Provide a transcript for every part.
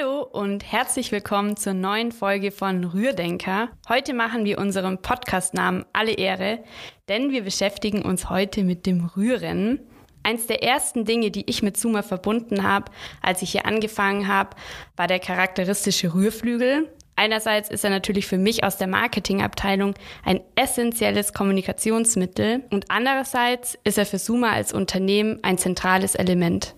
Hallo und herzlich willkommen zur neuen Folge von Rührdenker. Heute machen wir unserem Podcastnamen alle Ehre, denn wir beschäftigen uns heute mit dem Rühren. Eins der ersten Dinge, die ich mit Zuma verbunden habe, als ich hier angefangen habe, war der charakteristische Rührflügel. Einerseits ist er natürlich für mich aus der Marketingabteilung ein essentielles Kommunikationsmittel und andererseits ist er für Suma als Unternehmen ein zentrales Element.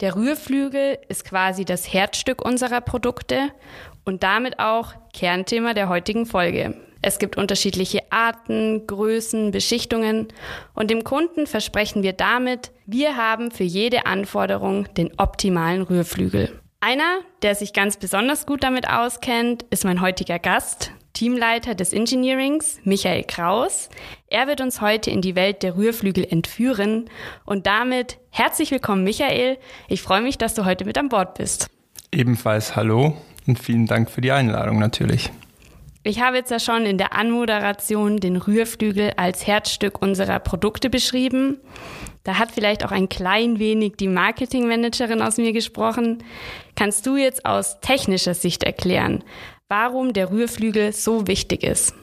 Der Rührflügel ist quasi das Herzstück unserer Produkte und damit auch Kernthema der heutigen Folge. Es gibt unterschiedliche Arten, Größen, Beschichtungen und dem Kunden versprechen wir damit, wir haben für jede Anforderung den optimalen Rührflügel. Einer, der sich ganz besonders gut damit auskennt, ist mein heutiger Gast, Teamleiter des Engineerings, Michael Kraus. Er wird uns heute in die Welt der Rührflügel entführen und damit herzlich willkommen, Michael. Ich freue mich, dass du heute mit an Bord bist. Ebenfalls hallo und vielen Dank für die Einladung natürlich. Ich habe jetzt ja schon in der Anmoderation den Rührflügel als Herzstück unserer Produkte beschrieben. Da hat vielleicht auch ein klein wenig die Marketingmanagerin aus mir gesprochen. Kannst du jetzt aus technischer Sicht erklären, warum der Rührflügel so wichtig ist.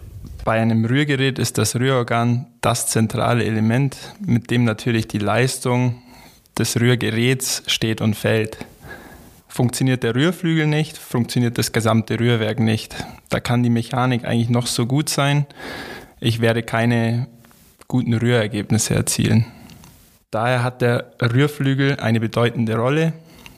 Bei einem Rührgerät ist das Rührorgan das zentrale Element, mit dem natürlich die Leistung des Rührgeräts steht und fällt. Funktioniert der Rührflügel nicht, funktioniert das gesamte Rührwerk nicht. Da kann die Mechanik eigentlich noch so gut sein. Ich werde keine guten Rührergebnisse erzielen. Daher hat der Rührflügel eine bedeutende Rolle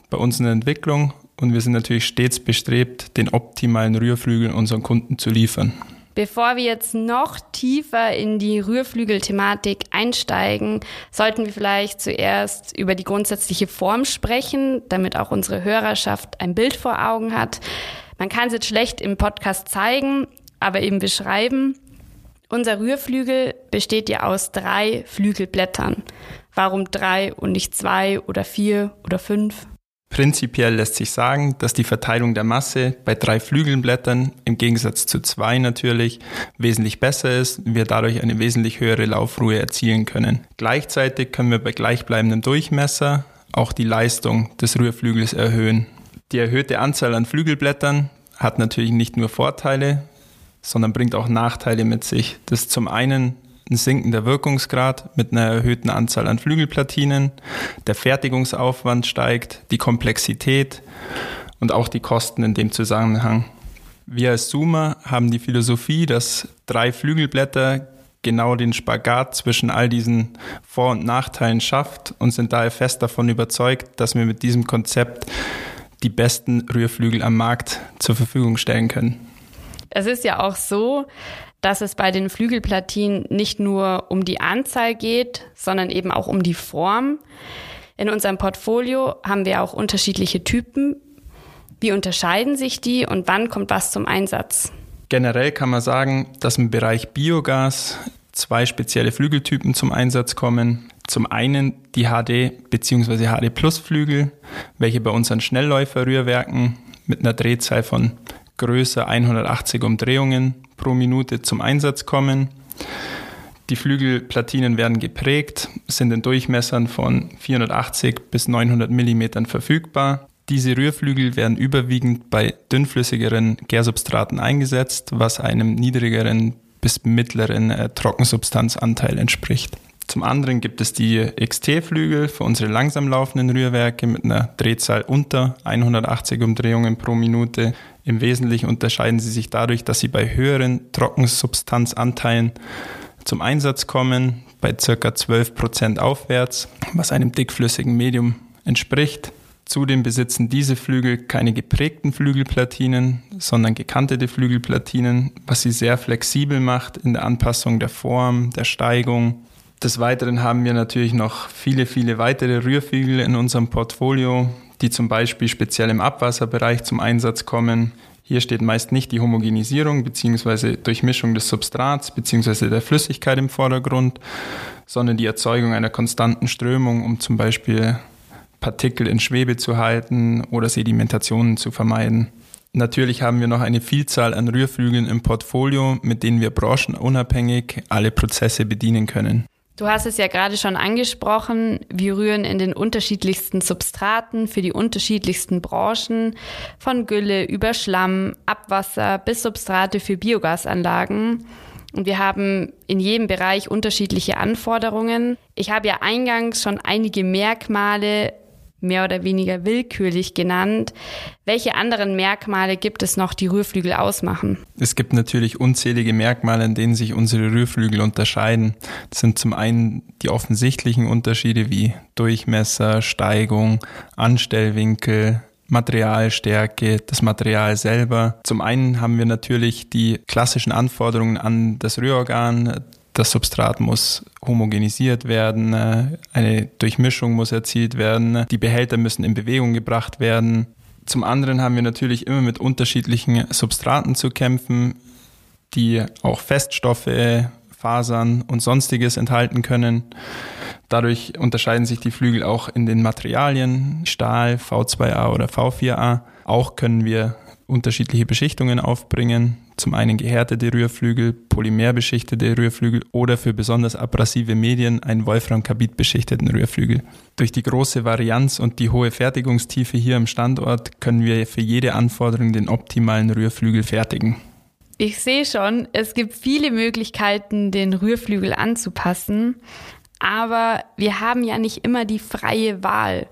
bei uns in der Entwicklung und wir sind natürlich stets bestrebt, den optimalen Rührflügel unseren Kunden zu liefern. Bevor wir jetzt noch tiefer in die Rührflügelthematik einsteigen, sollten wir vielleicht zuerst über die grundsätzliche Form sprechen, damit auch unsere Hörerschaft ein Bild vor Augen hat. Man kann es jetzt schlecht im Podcast zeigen, aber eben beschreiben. Unser Rührflügel besteht ja aus drei Flügelblättern. Warum drei und nicht zwei oder vier oder fünf? Prinzipiell lässt sich sagen, dass die Verteilung der Masse bei drei Flügelblättern im Gegensatz zu zwei natürlich wesentlich besser ist, wir dadurch eine wesentlich höhere Laufruhe erzielen können. Gleichzeitig können wir bei gleichbleibendem Durchmesser auch die Leistung des Rührflügels erhöhen. Die erhöhte Anzahl an Flügelblättern hat natürlich nicht nur Vorteile, sondern bringt auch Nachteile mit sich. Das zum einen ein sinkender Wirkungsgrad mit einer erhöhten Anzahl an Flügelplatinen, der Fertigungsaufwand steigt, die Komplexität und auch die Kosten in dem Zusammenhang. Wir als Zoomer haben die Philosophie, dass drei Flügelblätter genau den Spagat zwischen all diesen Vor- und Nachteilen schafft und sind daher fest davon überzeugt, dass wir mit diesem Konzept die besten Rührflügel am Markt zur Verfügung stellen können. Es ist ja auch so, dass es bei den Flügelplatinen nicht nur um die Anzahl geht, sondern eben auch um die Form. In unserem Portfolio haben wir auch unterschiedliche Typen. Wie unterscheiden sich die und wann kommt was zum Einsatz? Generell kann man sagen, dass im Bereich Biogas zwei spezielle Flügeltypen zum Einsatz kommen. Zum einen die HD bzw. HD Plus Flügel, welche bei unseren Schnellläuferrührwerken mit einer Drehzahl von größer 180 Umdrehungen pro Minute zum Einsatz kommen. Die Flügelplatinen werden geprägt, sind in Durchmessern von 480 bis 900 mm verfügbar. Diese Rührflügel werden überwiegend bei dünnflüssigeren Gärsubstraten eingesetzt, was einem niedrigeren bis mittleren äh, Trockensubstanzanteil entspricht. Zum anderen gibt es die XT-Flügel für unsere langsam laufenden Rührwerke mit einer Drehzahl unter 180 Umdrehungen pro Minute. Im Wesentlichen unterscheiden sie sich dadurch, dass sie bei höheren Trockensubstanzanteilen zum Einsatz kommen, bei ca. 12% aufwärts, was einem dickflüssigen Medium entspricht. Zudem besitzen diese Flügel keine geprägten Flügelplatinen, sondern gekantete Flügelplatinen, was sie sehr flexibel macht in der Anpassung der Form, der Steigung. Des Weiteren haben wir natürlich noch viele, viele weitere Rührflügel in unserem Portfolio, die zum Beispiel speziell im Abwasserbereich zum Einsatz kommen. Hier steht meist nicht die Homogenisierung bzw. Durchmischung des Substrats bzw. der Flüssigkeit im Vordergrund, sondern die Erzeugung einer konstanten Strömung, um zum Beispiel Partikel in Schwebe zu halten oder Sedimentationen zu vermeiden. Natürlich haben wir noch eine Vielzahl an Rührflügeln im Portfolio, mit denen wir branchenunabhängig alle Prozesse bedienen können. Du hast es ja gerade schon angesprochen, wir rühren in den unterschiedlichsten Substraten für die unterschiedlichsten Branchen, von Gülle über Schlamm, Abwasser bis Substrate für Biogasanlagen. Und wir haben in jedem Bereich unterschiedliche Anforderungen. Ich habe ja eingangs schon einige Merkmale mehr oder weniger willkürlich genannt. Welche anderen Merkmale gibt es noch, die Rührflügel ausmachen? Es gibt natürlich unzählige Merkmale, in denen sich unsere Rührflügel unterscheiden. Das sind zum einen die offensichtlichen Unterschiede wie Durchmesser, Steigung, Anstellwinkel, Materialstärke, das Material selber. Zum einen haben wir natürlich die klassischen Anforderungen an das Rührorgan. Das Substrat muss homogenisiert werden, eine Durchmischung muss erzielt werden, die Behälter müssen in Bewegung gebracht werden. Zum anderen haben wir natürlich immer mit unterschiedlichen Substraten zu kämpfen, die auch Feststoffe, Fasern und sonstiges enthalten können. Dadurch unterscheiden sich die Flügel auch in den Materialien, Stahl, V2A oder V4A. Auch können wir unterschiedliche Beschichtungen aufbringen. Zum einen gehärtete Rührflügel, polymerbeschichtete Rührflügel oder für besonders abrasive Medien einen Wolframkarbid beschichteten Rührflügel. Durch die große Varianz und die hohe Fertigungstiefe hier am Standort können wir für jede Anforderung den optimalen Rührflügel fertigen. Ich sehe schon, es gibt viele Möglichkeiten, den Rührflügel anzupassen, aber wir haben ja nicht immer die freie Wahl.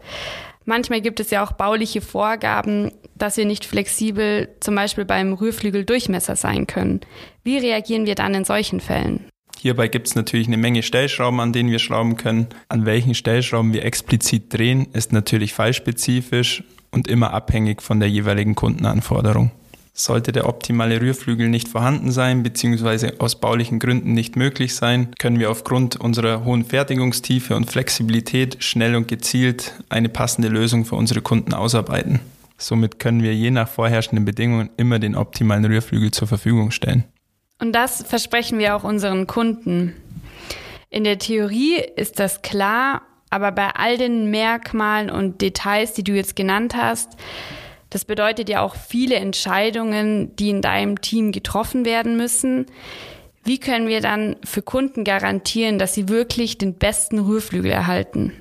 Manchmal gibt es ja auch bauliche Vorgaben, dass wir nicht flexibel zum Beispiel beim Rührflügeldurchmesser sein können. Wie reagieren wir dann in solchen Fällen? Hierbei gibt es natürlich eine Menge Stellschrauben, an denen wir schrauben können. An welchen Stellschrauben wir explizit drehen, ist natürlich fallspezifisch und immer abhängig von der jeweiligen Kundenanforderung. Sollte der optimale Rührflügel nicht vorhanden sein bzw. aus baulichen Gründen nicht möglich sein, können wir aufgrund unserer hohen Fertigungstiefe und Flexibilität schnell und gezielt eine passende Lösung für unsere Kunden ausarbeiten. Somit können wir je nach vorherrschenden Bedingungen immer den optimalen Rührflügel zur Verfügung stellen. Und das versprechen wir auch unseren Kunden. In der Theorie ist das klar, aber bei all den Merkmalen und Details, die du jetzt genannt hast, das bedeutet ja auch viele Entscheidungen, die in deinem Team getroffen werden müssen. Wie können wir dann für Kunden garantieren, dass sie wirklich den besten Rührflügel erhalten?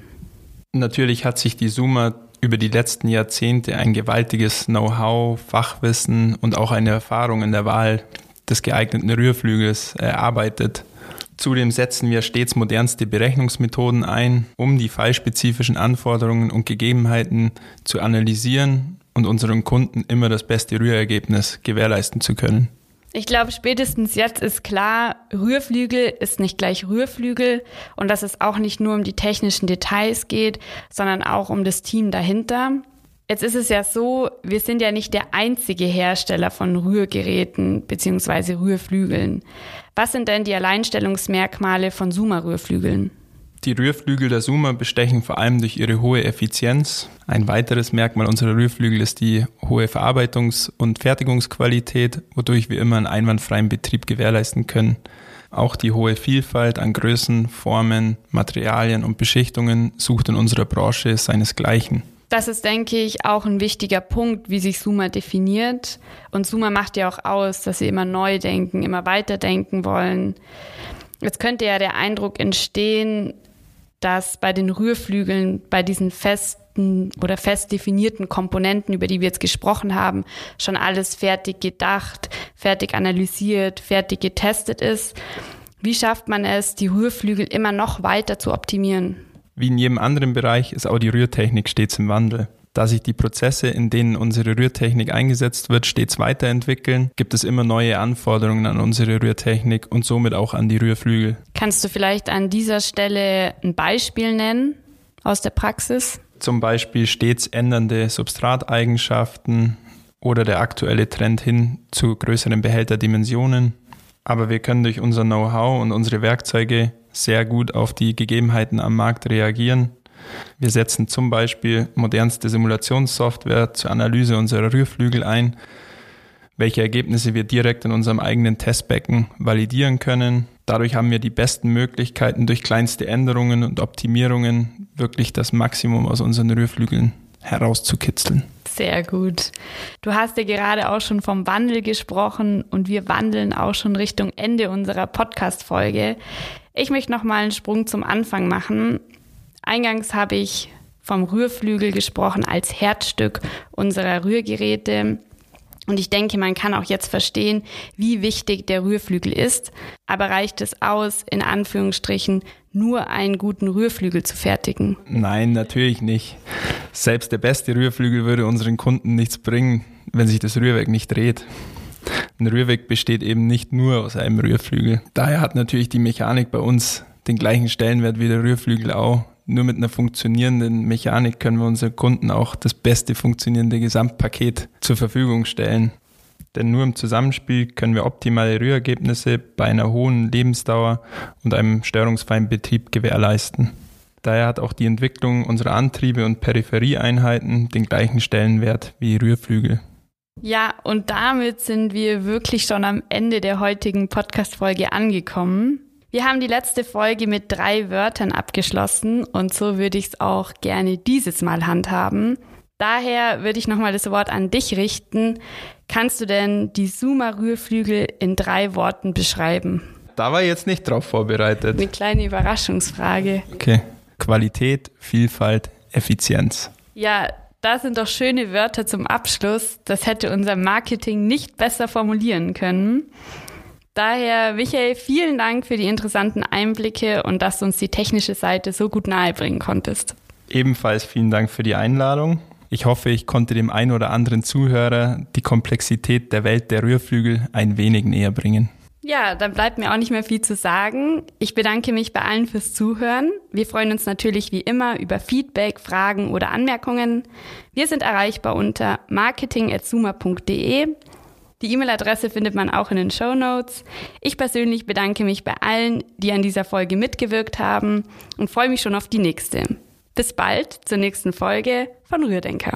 Natürlich hat sich die Suma über die letzten Jahrzehnte ein gewaltiges Know-how, Fachwissen und auch eine Erfahrung in der Wahl des geeigneten Rührflügels erarbeitet. Zudem setzen wir stets modernste Berechnungsmethoden ein, um die fallspezifischen Anforderungen und Gegebenheiten zu analysieren und unseren Kunden immer das beste Rührergebnis gewährleisten zu können. Ich glaube, spätestens jetzt ist klar, Rührflügel ist nicht gleich Rührflügel und dass es auch nicht nur um die technischen Details geht, sondern auch um das Team dahinter. Jetzt ist es ja so, wir sind ja nicht der einzige Hersteller von Rührgeräten bzw. Rührflügeln. Was sind denn die Alleinstellungsmerkmale von Suma-Rührflügeln? Die Rührflügel der Suma bestechen vor allem durch ihre hohe Effizienz. Ein weiteres Merkmal unserer Rührflügel ist die hohe Verarbeitungs- und Fertigungsqualität, wodurch wir immer einen einwandfreien Betrieb gewährleisten können. Auch die hohe Vielfalt an Größen, Formen, Materialien und Beschichtungen sucht in unserer Branche seinesgleichen. Das ist, denke ich, auch ein wichtiger Punkt, wie sich Suma definiert. Und Suma macht ja auch aus, dass sie immer neu denken, immer weiterdenken wollen. Jetzt könnte ja der Eindruck entstehen, dass bei den Rührflügeln, bei diesen festen oder fest definierten Komponenten, über die wir jetzt gesprochen haben, schon alles fertig gedacht, fertig analysiert, fertig getestet ist. Wie schafft man es, die Rührflügel immer noch weiter zu optimieren? Wie in jedem anderen Bereich ist auch die Rührtechnik stets im Wandel. Da sich die Prozesse, in denen unsere Rührtechnik eingesetzt wird, stets weiterentwickeln, gibt es immer neue Anforderungen an unsere Rührtechnik und somit auch an die Rührflügel. Kannst du vielleicht an dieser Stelle ein Beispiel nennen aus der Praxis? Zum Beispiel stets ändernde Substrateigenschaften oder der aktuelle Trend hin zu größeren Behälterdimensionen. Aber wir können durch unser Know-how und unsere Werkzeuge sehr gut auf die Gegebenheiten am Markt reagieren wir setzen zum Beispiel modernste Simulationssoftware zur Analyse unserer Rührflügel ein, welche Ergebnisse wir direkt in unserem eigenen Testbecken validieren können. Dadurch haben wir die besten Möglichkeiten, durch kleinste Änderungen und Optimierungen wirklich das Maximum aus unseren Rührflügeln herauszukitzeln. Sehr gut. Du hast ja gerade auch schon vom Wandel gesprochen und wir wandeln auch schon Richtung Ende unserer Podcast-Folge. Ich möchte noch mal einen Sprung zum Anfang machen. Eingangs habe ich vom Rührflügel gesprochen als Herzstück unserer Rührgeräte. Und ich denke, man kann auch jetzt verstehen, wie wichtig der Rührflügel ist. Aber reicht es aus, in Anführungsstrichen, nur einen guten Rührflügel zu fertigen? Nein, natürlich nicht. Selbst der beste Rührflügel würde unseren Kunden nichts bringen, wenn sich das Rührwerk nicht dreht. Ein Rührwerk besteht eben nicht nur aus einem Rührflügel. Daher hat natürlich die Mechanik bei uns den gleichen Stellenwert wie der Rührflügel auch. Nur mit einer funktionierenden Mechanik können wir unseren Kunden auch das beste funktionierende Gesamtpaket zur Verfügung stellen. Denn nur im Zusammenspiel können wir optimale Rührergebnisse bei einer hohen Lebensdauer und einem störungsfreien Betrieb gewährleisten. Daher hat auch die Entwicklung unserer Antriebe und Peripherieeinheiten den gleichen Stellenwert wie Rührflügel. Ja, und damit sind wir wirklich schon am Ende der heutigen Podcast-Folge angekommen. Wir haben die letzte Folge mit drei Wörtern abgeschlossen und so würde ich es auch gerne dieses Mal handhaben. Daher würde ich nochmal das Wort an dich richten. Kannst du denn die Suma-Rührflügel in drei Worten beschreiben? Da war ich jetzt nicht drauf vorbereitet. Eine kleine Überraschungsfrage. Okay. Qualität, Vielfalt, Effizienz. Ja, das sind doch schöne Wörter zum Abschluss. Das hätte unser Marketing nicht besser formulieren können. Daher, Michael, vielen Dank für die interessanten Einblicke und dass du uns die technische Seite so gut nahebringen konntest. Ebenfalls vielen Dank für die Einladung. Ich hoffe, ich konnte dem einen oder anderen Zuhörer die Komplexität der Welt der Rührflügel ein wenig näher bringen. Ja, dann bleibt mir auch nicht mehr viel zu sagen. Ich bedanke mich bei allen fürs Zuhören. Wir freuen uns natürlich wie immer über Feedback, Fragen oder Anmerkungen. Wir sind erreichbar unter marketing.zuma.de die E-Mail-Adresse findet man auch in den Show Notes. Ich persönlich bedanke mich bei allen, die an dieser Folge mitgewirkt haben und freue mich schon auf die nächste. Bis bald zur nächsten Folge von Rührdenker.